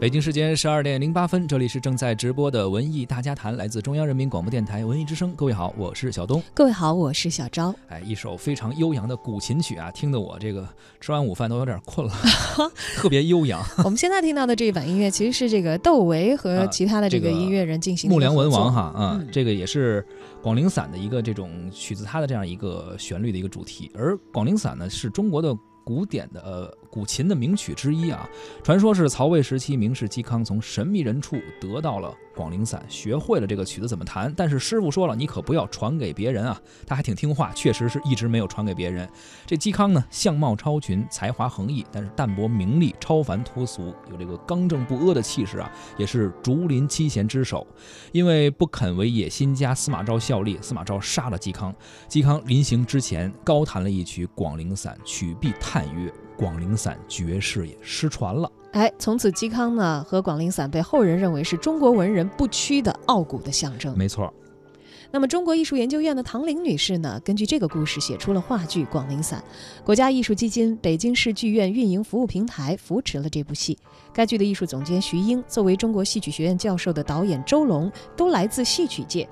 北京时间十二点零八分，这里是正在直播的文艺大家谈，来自中央人民广播电台文艺之声。各位好，我是小东。各位好，我是小昭。哎，一首非常悠扬的古琴曲啊，听得我这个吃完午饭都有点困了，特别悠扬。我们现在听到的这一版音乐，其实是这个窦唯和其他的这个音乐人进行木梁文王哈啊，这个也是广陵散的一个这种取自，它的这样一个旋律的一个主题。而广陵散呢，是中国的古典的呃。古琴的名曲之一啊，传说是曹魏时期名士嵇康从神秘人处得到了广陵散，学会了这个曲子怎么弹。但是师傅说了，你可不要传给别人啊。他还挺听话，确实是一直没有传给别人。这嵇康呢，相貌超群，才华横溢，但是淡泊名利，超凡脱俗，有这个刚正不阿的气势啊，也是竹林七贤之首。因为不肯为野心家司马昭效力，司马昭杀了嵇康。嵇康临行之前高弹了一曲广陵散，曲毕叹曰。广陵散绝世也失传了，哎，从此嵇康呢和广陵散被后人认为是中国文人不屈的傲骨的象征。没错。那么中国艺术研究院的唐玲女士呢，根据这个故事写出了话剧《广陵散》，国家艺术基金、北京市剧院运营服务平台扶持了这部戏。该剧的艺术总监徐英，作为中国戏曲学院教授的导演周龙，都来自戏曲界。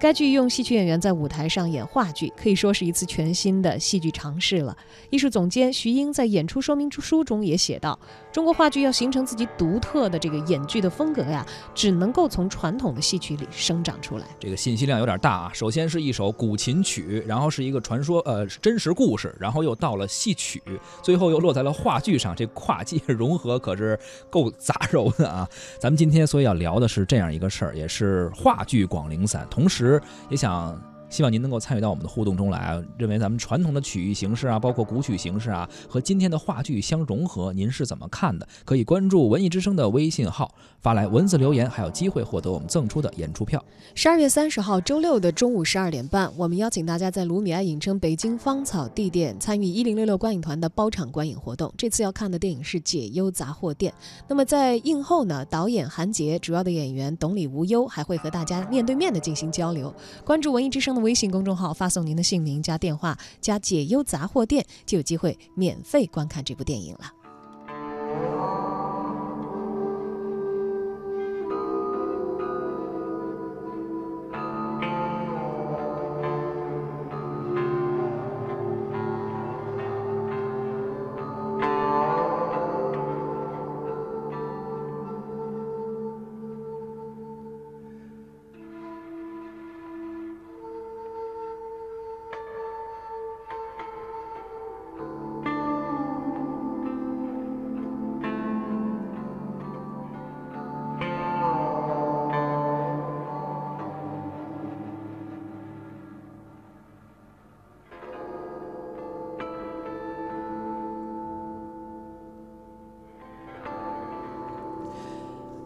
该剧用戏曲演员在舞台上演话剧，可以说是一次全新的戏剧尝试了。艺术总监徐英在演出说明书中也写道：“中国话剧要形成自己独特的这个演剧的风格呀，只能够从传统的戏曲里生长出来。”这个信息量有点大啊！首先是一首古琴曲，然后是一个传说，呃，真实故事，然后又到了戏曲，最后又落在了话剧上，这跨界融合可是够杂糅的啊！咱们今天所以要聊的是这样一个事儿，也是话剧《广陵散》，同时。也想。希望您能够参与到我们的互动中来啊！认为咱们传统的曲艺形式啊，包括古曲形式啊，和今天的话剧相融合，您是怎么看的？可以关注文艺之声的微信号，发来文字留言，还有机会获得我们赠出的演出票。十二月三十号周六的中午十二点半，我们邀请大家在卢米埃影城北京芳草地店参与一零六六观影团的包场观影活动。这次要看的电影是《解忧杂货店》。那么在映后呢，导演韩杰、主要的演员董李无忧还会和大家面对面的进行交流。关注文艺之声的。微信公众号发送您的姓名加电话加解忧杂货店，就有机会免费观看这部电影了。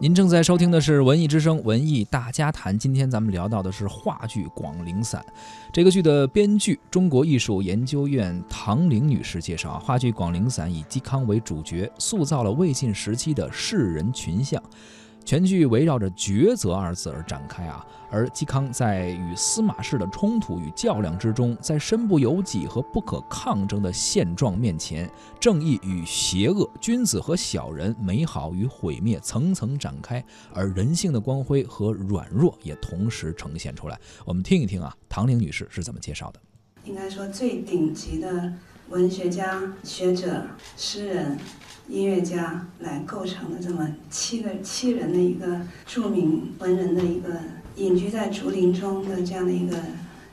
您正在收听的是《文艺之声·文艺大家谈》，今天咱们聊到的是话剧《广陵散》。这个剧的编剧，中国艺术研究院唐玲女士介绍啊，话剧《广陵散》以嵇康为主角，塑造了魏晋时期的士人群像。全剧围绕着抉择二字而展开啊，而嵇康在与司马氏的冲突与较量之中，在身不由己和不可抗争的现状面前，正义与邪恶、君子和小人、美好与毁灭层层展开，而人性的光辉和软弱也同时呈现出来。我们听一听啊，唐玲女士是怎么介绍的？应该说最顶级的文学家、学者、诗人。音乐家来构成的这么七个七人的一个著名文人的一个隐居在竹林中的这样的一个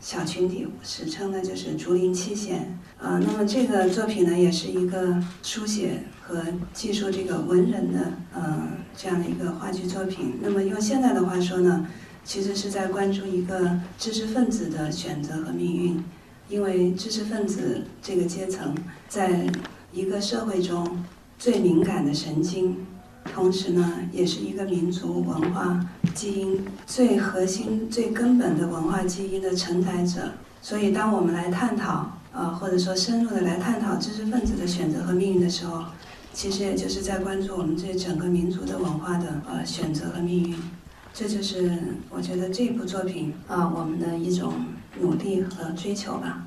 小群体，史称呢就是竹林七贤。啊，那么这个作品呢也是一个书写和记述这个文人的呃这样的一个话剧作品。那么用现在的话说呢，其实是在关注一个知识分子的选择和命运，因为知识分子这个阶层在一个社会中。最敏感的神经，同时呢，也是一个民族文化基因最核心、最根本的文化基因的承载者。所以，当我们来探讨，呃，或者说深入的来探讨知识分子的选择和命运的时候，其实也就是在关注我们这整个民族的文化的呃选择和命运。这就是我觉得这部作品啊，我们的一种努力和追求吧。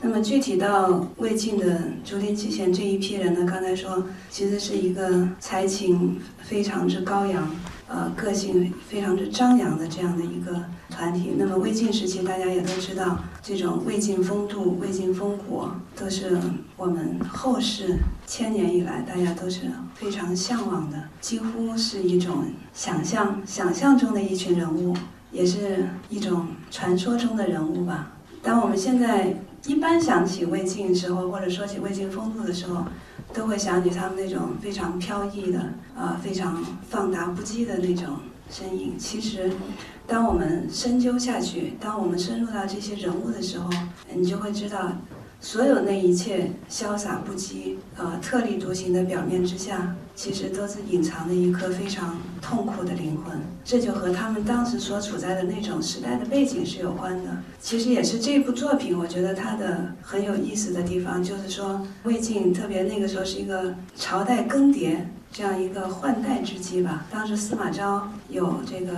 那么具体到魏晋的竹林七贤这一批人呢，刚才说其实是一个才情非常之高扬，呃，个性非常之张扬的这样的一个团体。那么魏晋时期，大家也都知道，这种魏晋风度、魏晋风骨，都是我们后世千年以来大家都是非常向往的，几乎是一种想象、想象中的一群人物。也是一种传说中的人物吧。当我们现在一般想起魏晋时候，或者说起魏晋风度的时候，都会想起他们那种非常飘逸的，啊，非常放达不羁的那种身影。其实，当我们深究下去，当我们深入到这些人物的时候，你就会知道。所有那一切潇洒不羁、呃特立独行的表面之下，其实都是隐藏着一颗非常痛苦的灵魂。这就和他们当时所处在的那种时代的背景是有关的。其实也是这部作品，我觉得它的很有意思的地方，就是说魏晋特别那个时候是一个朝代更迭这样一个换代之机吧。当时司马昭有这个。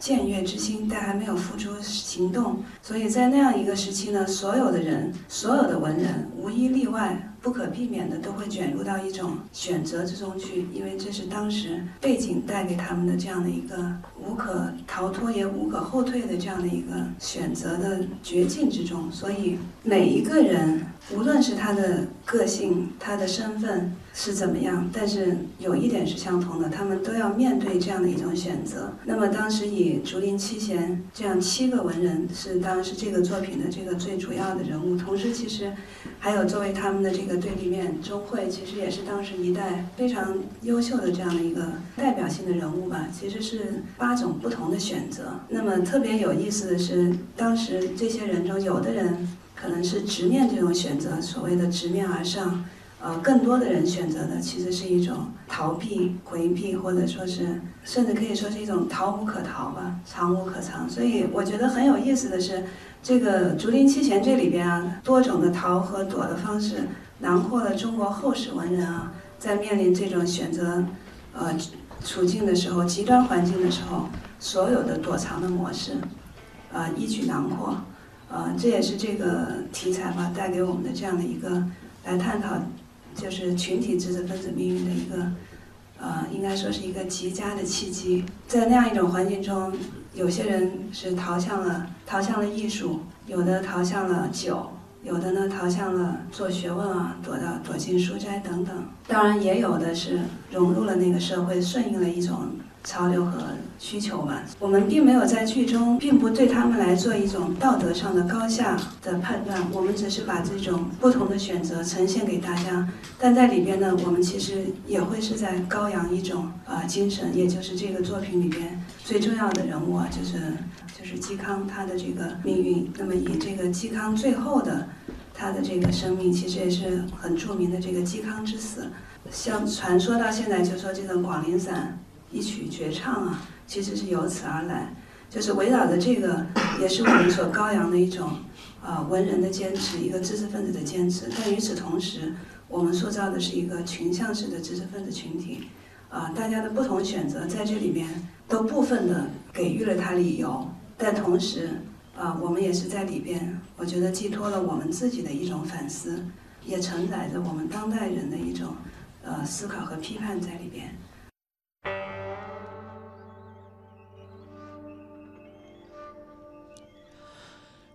僭越之心，但还没有付诸行动，所以在那样一个时期呢，所有的人，所有的文人，无一例外，不可避免的都会卷入到一种选择之中去，因为这是当时背景带给他们的这样的一个无可逃脱也无可后退的这样的一个选择的绝境之中，所以每一个人，无论是他的个性，他的身份。是怎么样？但是有一点是相同的，他们都要面对这样的一种选择。那么当时以竹林七贤这样七个文人是当时这个作品的这个最主要的人物，同时其实还有作为他们的这个对立面，钟会其实也是当时一代非常优秀的这样的一个代表性的人物吧。其实是八种不同的选择。那么特别有意思的是，当时这些人中有的人可能是直面这种选择，所谓的直面而上。呃，更多的人选择的其实是一种逃避、回避，或者说是，甚至可以说是一种逃无可逃吧，藏无可藏。所以我觉得很有意思的是，这个竹林七贤这里边啊，多种的逃和躲的方式，囊括了中国后世文人啊，在面临这种选择，呃，处境的时候，极端环境的时候，所有的躲藏的模式，呃，一举囊括。呃，这也是这个题材吧带给我们的这样的一个来探讨。就是群体知识分子命运的一个，呃，应该说是一个极佳的契机。在那样一种环境中，有些人是逃向了逃向了艺术，有的逃向了酒，有的呢逃向了做学问啊，躲到躲进书斋等等。当然，也有的是融入了那个社会，顺应了一种潮流和。需求吧，我们并没有在剧中，并不对他们来做一种道德上的高下的判断，我们只是把这种不同的选择呈现给大家。但在里边呢，我们其实也会是在高扬一种啊精神，也就是这个作品里边最重要的人物啊，就是就是嵇康他的这个命运。那么以这个嵇康最后的他的这个生命，其实也是很著名的这个嵇康之死，像传说到现在就说这个《广陵散》一曲绝唱啊。其实是由此而来，就是围绕着这个，也是我们所高扬的一种，啊，文人的坚持，一个知识分子的坚持。但与此同时，我们塑造的是一个群像式的知识分子群体，啊，大家的不同选择在这里面都部分的给予了他理由，但同时，啊，我们也是在里边，我觉得寄托了我们自己的一种反思，也承载着我们当代人的一种，呃，思考和批判在里边。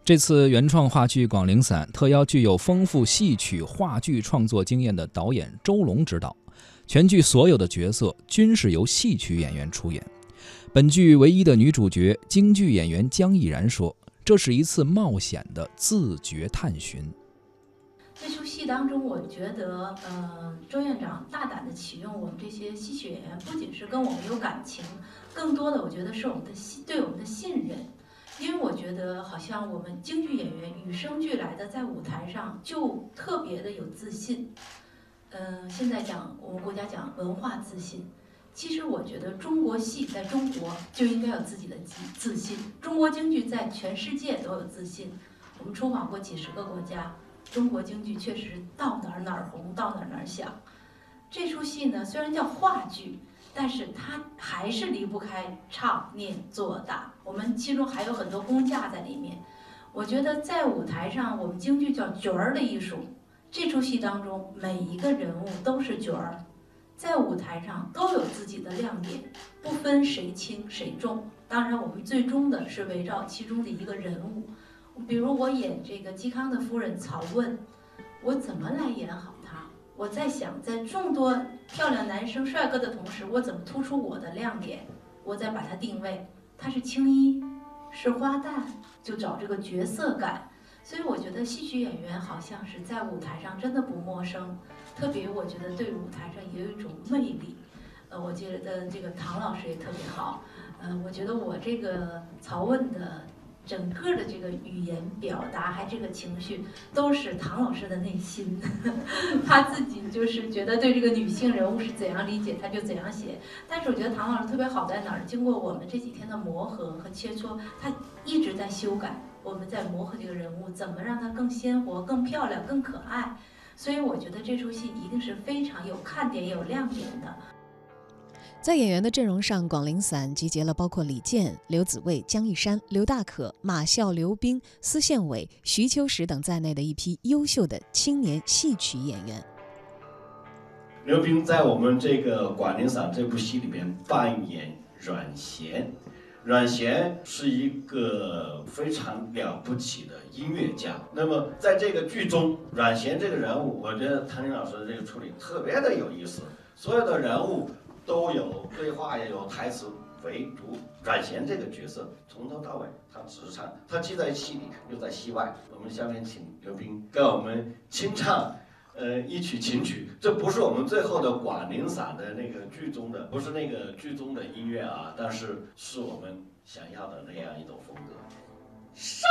这次原创话剧《广陵散》特邀具有丰富戏曲话剧创作经验的导演周龙执导，全剧所有的角色均是由戏曲演员出演。本剧唯一的女主角京剧演员江毅然说：“这是一次冒险的自觉探寻。”这出戏当中，我觉得，呃，周院长大胆的启用我们这些戏曲演员，不仅是跟我们有感情，更多的我觉得是我们的信对我们的信任。觉得，好像我们京剧演员与生俱来的在舞台上就特别的有自信。嗯，现在讲我们国家讲文化自信，其实我觉得中国戏在中国就应该有自己的自自信。中国京剧在全世界都有自信。我们出访过几十个国家，中国京剧确实到哪儿哪儿红，到哪儿哪儿响。这出戏呢，虽然叫话剧。但是它还是离不开唱、念、做、打，我们其中还有很多工架在里面。我觉得在舞台上，我们京剧叫角儿的艺术。这出戏当中，每一个人物都是角儿，在舞台上都有自己的亮点，不分谁轻谁重。当然，我们最终的是围绕其中的一个人物。比如我演这个嵇康的夫人曹问，我怎么来演好？我在想，在众多漂亮男生帅哥的同时，我怎么突出我的亮点？我再把它定位，他是青衣，是花旦，就找这个角色感。所以我觉得戏曲演员好像是在舞台上真的不陌生，特别我觉得对舞台上也有一种魅力。呃，我觉得这个唐老师也特别好。呃，我觉得我这个曹问的。整个的这个语言表达，还这个情绪，都是唐老师的内心，他自己就是觉得对这个女性人物是怎样理解，他就怎样写。但是我觉得唐老师特别好在哪儿？经过我们这几天的磨合和切磋，他一直在修改，我们在磨合这个人物，怎么让他更鲜活、更漂亮、更可爱。所以我觉得这出戏一定是非常有看点、有亮点的。在演员的阵容上，广陵散集结了包括李健、刘紫薇、姜一山、刘大可、马啸、刘冰、司宪伟、徐秋实等在内的一批优秀的青年戏曲演员。刘冰在我们这个《广陵散》这部戏里面扮演阮咸，阮咸是一个非常了不起的音乐家。那么在这个剧中，阮咸这个人物，我觉得谭林老师的这个处理特别的有意思，所有的人物。都有对话也有台词，唯独阮咸这个角色从头到尾他只是唱，他既在戏里又在戏外。我们下面请刘斌跟我们清唱，呃，一曲琴曲。这不是我们最后的广陵散的那个剧中的，不是那个剧中的音乐啊，但是是我们想要的那样一种风格。上。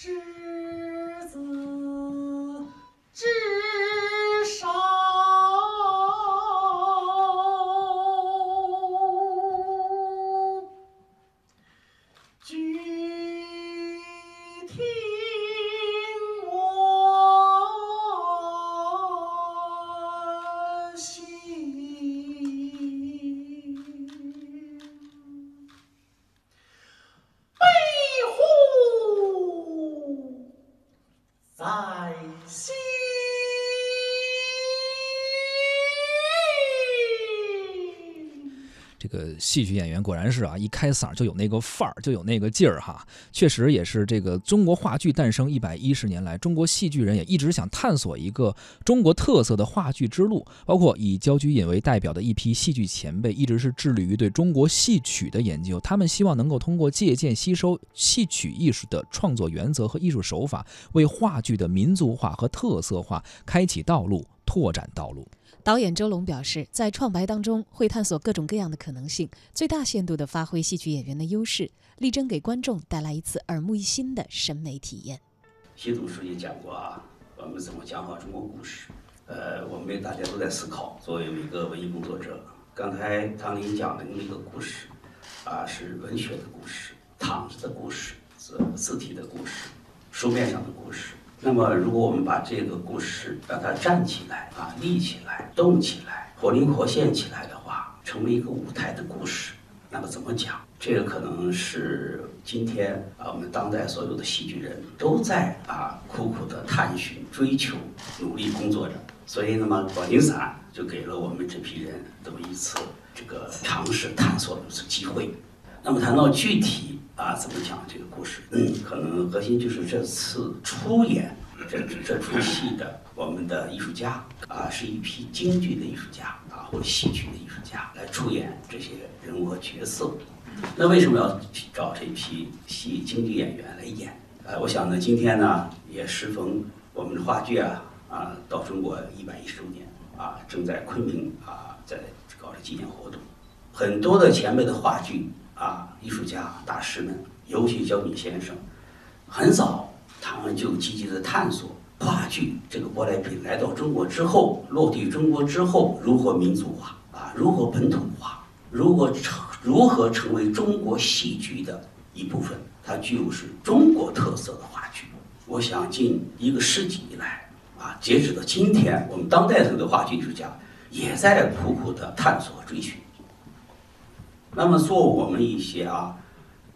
Cheers. 这个戏曲演员果然是啊，一开嗓就有那个范儿，就有那个劲儿哈。确实也是这个中国话剧诞生一百一十年来，中国戏剧人也一直想探索一个中国特色的话剧之路。包括以焦菊隐为代表的一批戏剧前辈，一直是致力于对中国戏曲的研究。他们希望能够通过借鉴、吸收戏曲艺术的创作原则和艺术手法，为话剧的民族化和特色化开启道路、拓展道路。导演周龙表示，在创白当中会探索各种各样的可能性，最大限度地发挥戏曲演员的优势，力争给观众带来一次耳目一新的审美体验。习总书记讲过啊，我们怎么讲好中国故事？呃，我们大家都在思考。作为一个文艺工作者，刚才唐林讲的那个故事，啊，是文学的故事，躺着的故事，字字体的故事，书面上的故事。那么，如果我们把这个故事让它站起来啊，立起来，动起来，活灵活现起来的话，成为一个舞台的故事，那么怎么讲？这个可能是今天啊，我们当代所有的戏剧人都在啊苦苦的探寻、追求、努力工作着。所以，那么《广陵散》就给了我们这批人这么一次这个尝试探索的机会。那么谈到具体。啊，怎么讲这个故事？嗯，可能核心就是这次出演这这出戏的我们的艺术家啊，是一批京剧的艺术家啊，或者戏曲的艺术家来出演这些人物和角色。那为什么要找这批戏京剧演员来演？呃，我想呢，今天呢也适逢我们的话剧啊啊到中国一百一十周年啊，正在昆明啊在搞着纪念活动，很多的前辈的话剧。艺术家大师们，尤其焦敏先生，很早他们就积极的探索话剧这个舶来品来到中国之后，落地中国之后如何民族化啊，如何本土化，如何成如何成为中国戏剧的一部分，它具有是中国特色的话剧。我想近一个世纪以来啊，截止到今天，我们当代的话剧艺术家也在苦苦的探索和追寻。那么，做我们一些啊，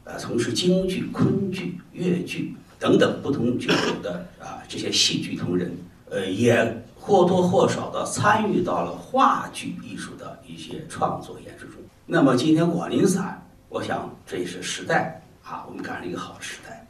呃，从事京剧、昆剧、越剧等等不同剧种的啊这些戏剧同仁，呃，也或多或少的参与到了话剧艺术的一些创作演出中。那么，今天广陵散，我想这也是时代啊，我们赶上了一个好时代，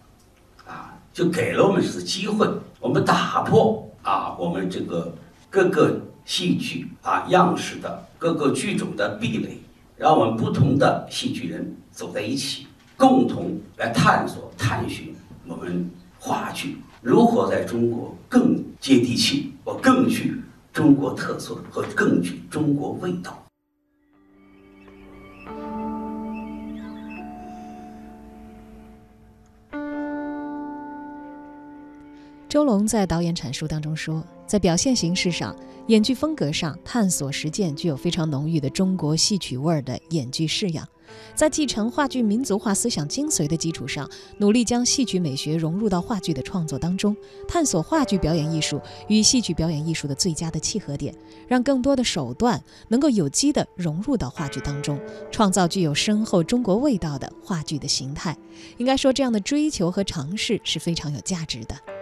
啊，就给了我们这次机会，我们打破啊我们这个各个戏剧啊样式的各个剧种的壁垒。让我们不同的戏剧人走在一起，共同来探索、探寻我们话剧如何在中国更接地气，或更具中国特色和更具中国味道。周龙在导演阐述当中说，在表现形式上、演剧风格上探索实践具有非常浓郁的中国戏曲味儿的演剧式样，在继承话剧民族化思想精髓的基础上，努力将戏曲美学融入到话剧的创作当中，探索话剧表演艺术与戏曲表演艺术的最佳的契合点，让更多的手段能够有机地融入到话剧当中，创造具有深厚中国味道的话剧的形态。应该说，这样的追求和尝试是非常有价值的。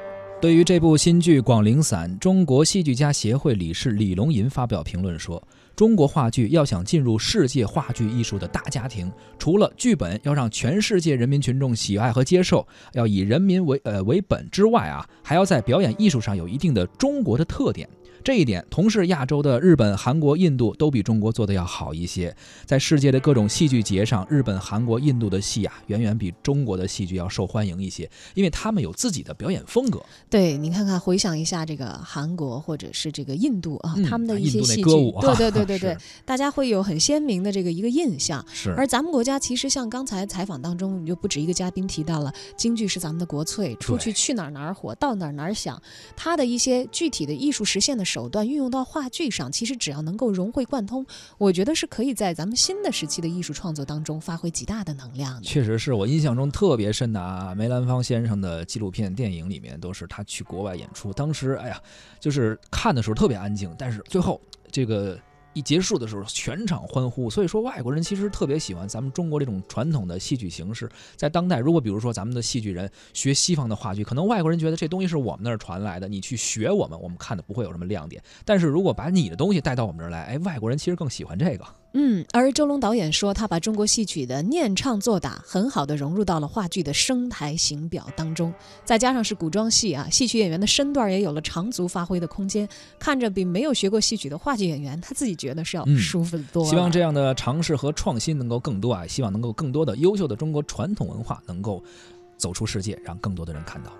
对于这部新剧《广陵散》，中国戏剧家协会理事李龙吟发表评论说：“中国话剧要想进入世界话剧艺术的大家庭，除了剧本要让全世界人民群众喜爱和接受，要以人民为呃为本之外啊，还要在表演艺术上有一定的中国的特点。”这一点，同是亚洲的日本、韩国、印度都比中国做的要好一些。在世界的各种戏剧节上，日本、韩国、印度的戏啊，远远比中国的戏剧要受欢迎一些，因为他们有自己的表演风格。对，你看看，回想一下这个韩国或者是这个印度啊，他们的一些戏剧，对对对对对，大家会有很鲜明的这个一个印象。是。而咱们国家其实像刚才采访当中，就不止一个嘉宾提到了，京剧是咱们的国粹，出去去哪儿哪儿火，到哪儿哪儿响。它的一些具体的艺术实现的。手段运用到话剧上，其实只要能够融会贯通，我觉得是可以在咱们新的时期的艺术创作当中发挥极大的能量。确实是我印象中特别深的啊，梅兰芳先生的纪录片、电影里面都是他去国外演出，当时哎呀，就是看的时候特别安静，但是最后这个。一结束的时候，全场欢呼。所以说，外国人其实特别喜欢咱们中国这种传统的戏曲形式。在当代，如果比如说咱们的戏剧人学西方的话剧，可能外国人觉得这东西是我们那儿传来的，你去学我们，我们看的不会有什么亮点。但是如果把你的东西带到我们这儿来，哎，外国人其实更喜欢这个。嗯，而周龙导演说，他把中国戏曲的念唱作打很好的融入到了话剧的声台形表当中，再加上是古装戏啊，戏曲演员的身段也有了长足发挥的空间，看着比没有学过戏曲的话剧演员，他自己觉得是要舒服的多。希望这样的尝试和创新能够更多啊，希望能够更多的优秀的中国传统文化能够走出世界，让更多的人看到。